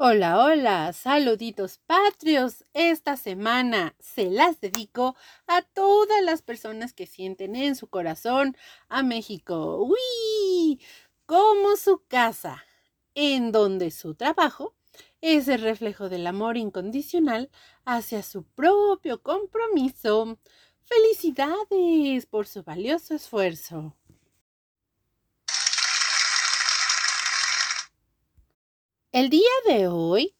Hola, hola, saluditos patrios. Esta semana se las dedico a todas las personas que sienten en su corazón a México. ¡Uy! Como su casa, en donde su trabajo es el reflejo del amor incondicional hacia su propio compromiso. Felicidades por su valioso esfuerzo. El día de hoy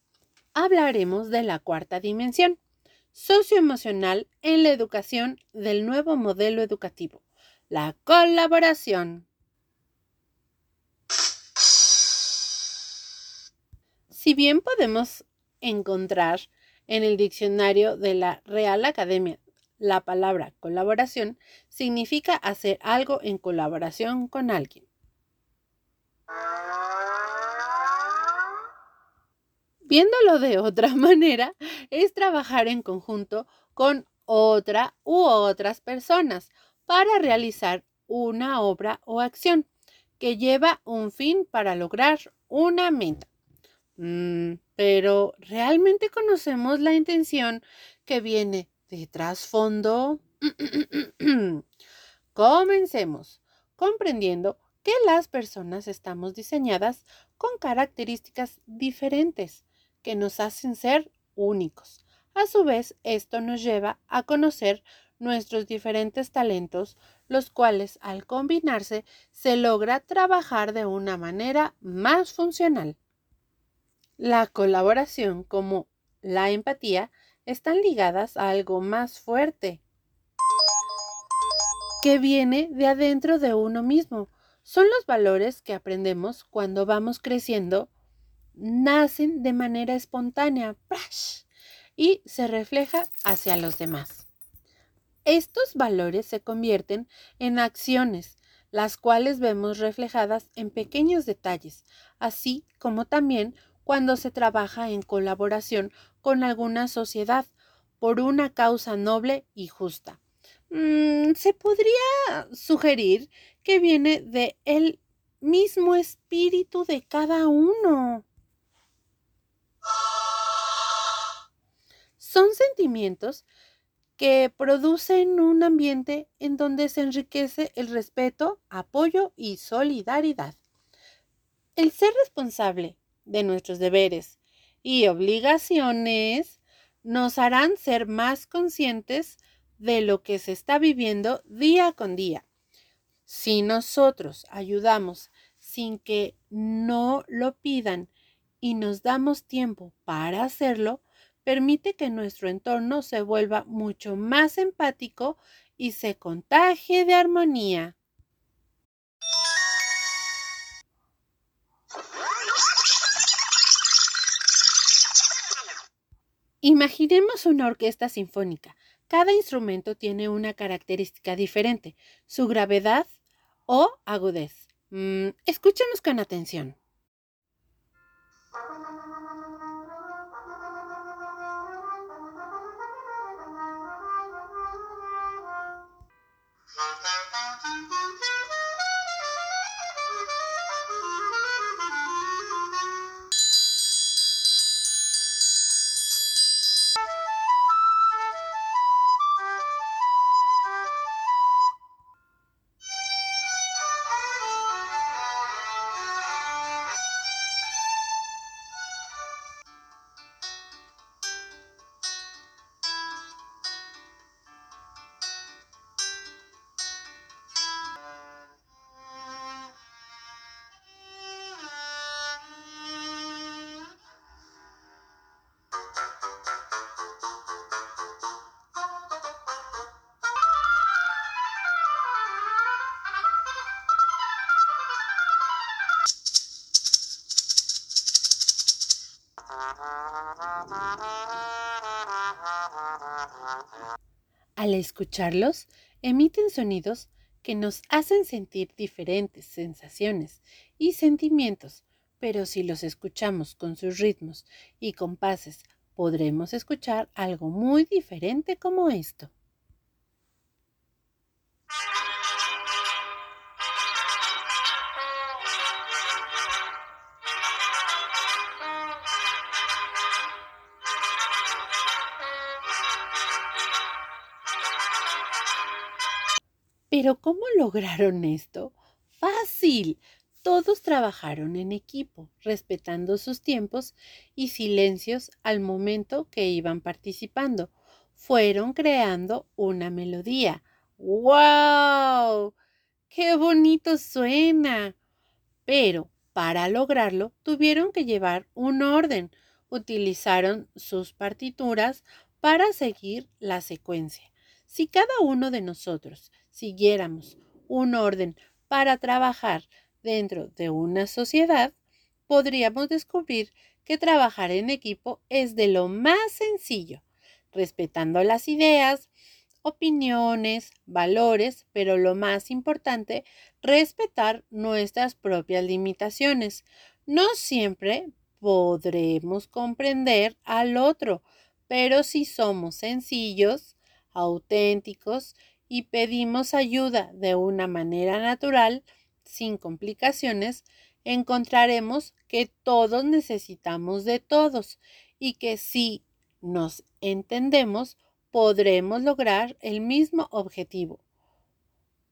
hablaremos de la cuarta dimensión socioemocional en la educación del nuevo modelo educativo, la colaboración. Si bien podemos encontrar en el diccionario de la Real Academia la palabra colaboración, significa hacer algo en colaboración con alguien. Viéndolo de otra manera, es trabajar en conjunto con otra u otras personas para realizar una obra o acción que lleva un fin para lograr una meta. Mm, pero, ¿realmente conocemos la intención que viene de trasfondo? Comencemos comprendiendo que las personas estamos diseñadas con características diferentes que nos hacen ser únicos. A su vez, esto nos lleva a conocer nuestros diferentes talentos, los cuales al combinarse se logra trabajar de una manera más funcional. La colaboración como la empatía están ligadas a algo más fuerte que viene de adentro de uno mismo. Son los valores que aprendemos cuando vamos creciendo nacen de manera espontánea y se refleja hacia los demás. Estos valores se convierten en acciones, las cuales vemos reflejadas en pequeños detalles, así como también cuando se trabaja en colaboración con alguna sociedad por una causa noble y justa. Mm, se podría sugerir que viene de el mismo espíritu de cada uno. Son sentimientos que producen un ambiente en donde se enriquece el respeto, apoyo y solidaridad. El ser responsable de nuestros deberes y obligaciones nos harán ser más conscientes de lo que se está viviendo día con día. Si nosotros ayudamos sin que no lo pidan y nos damos tiempo para hacerlo, permite que nuestro entorno se vuelva mucho más empático y se contagie de armonía. Imaginemos una orquesta sinfónica. Cada instrumento tiene una característica diferente, su gravedad o agudez. Mm, escúchenos con atención. Al escucharlos, emiten sonidos que nos hacen sentir diferentes sensaciones y sentimientos, pero si los escuchamos con sus ritmos y compases, podremos escuchar algo muy diferente como esto. Pero ¿cómo lograron esto? Fácil. Todos trabajaron en equipo, respetando sus tiempos y silencios al momento que iban participando. Fueron creando una melodía. ¡Wow! ¡Qué bonito suena! Pero para lograrlo tuvieron que llevar un orden. Utilizaron sus partituras para seguir la secuencia. Si cada uno de nosotros siguiéramos un orden para trabajar dentro de una sociedad, podríamos descubrir que trabajar en equipo es de lo más sencillo, respetando las ideas, opiniones, valores, pero lo más importante, respetar nuestras propias limitaciones. No siempre podremos comprender al otro, pero si somos sencillos, auténticos y pedimos ayuda de una manera natural, sin complicaciones, encontraremos que todos necesitamos de todos y que si nos entendemos, podremos lograr el mismo objetivo.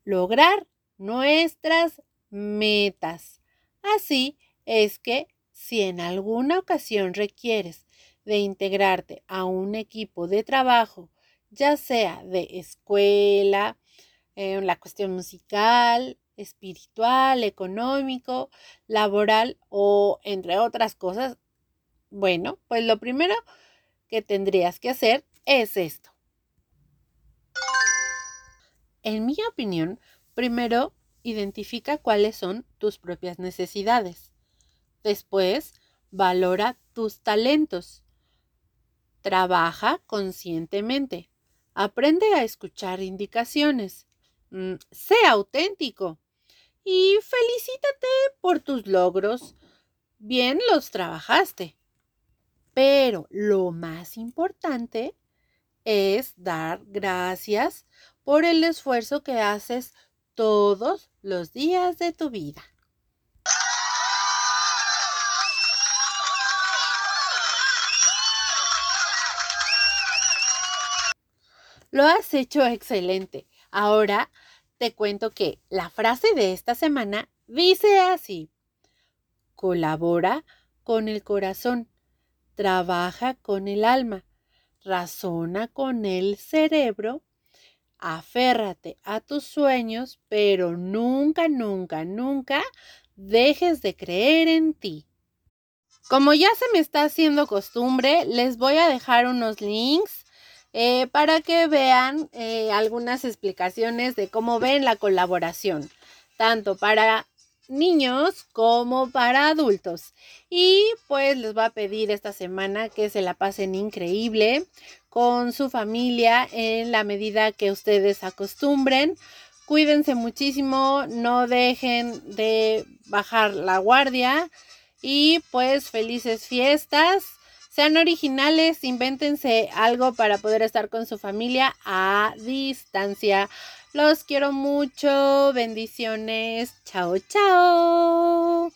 Lograr nuestras metas. Así es que si en alguna ocasión requieres de integrarte a un equipo de trabajo, ya sea de escuela, en la cuestión musical, espiritual, económico, laboral o entre otras cosas, bueno, pues lo primero que tendrías que hacer es esto. En mi opinión, primero identifica cuáles son tus propias necesidades. Después, valora tus talentos. Trabaja conscientemente. Aprende a escuchar indicaciones. Mm, sé auténtico. Y felicítate por tus logros. Bien los trabajaste. Pero lo más importante es dar gracias por el esfuerzo que haces todos los días de tu vida. Lo has hecho excelente. Ahora te cuento que la frase de esta semana dice así. Colabora con el corazón, trabaja con el alma, razona con el cerebro, aférrate a tus sueños, pero nunca, nunca, nunca dejes de creer en ti. Como ya se me está haciendo costumbre, les voy a dejar unos links eh, para que vean eh, algunas explicaciones de cómo ven la colaboración, tanto para niños como para adultos. Y pues les voy a pedir esta semana que se la pasen increíble con su familia en la medida que ustedes acostumbren. Cuídense muchísimo, no dejen de bajar la guardia y pues felices fiestas. Sean originales, invéntense algo para poder estar con su familia a distancia. Los quiero mucho. Bendiciones. Chao, chao.